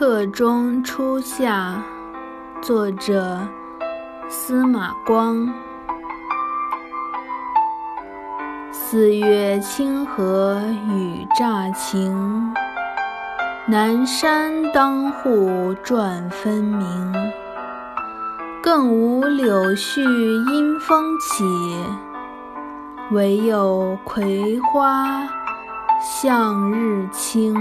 客中初夏，作者司马光。四月清河雨乍晴，南山当户转分明。更无柳絮因风起，唯有葵花向日倾。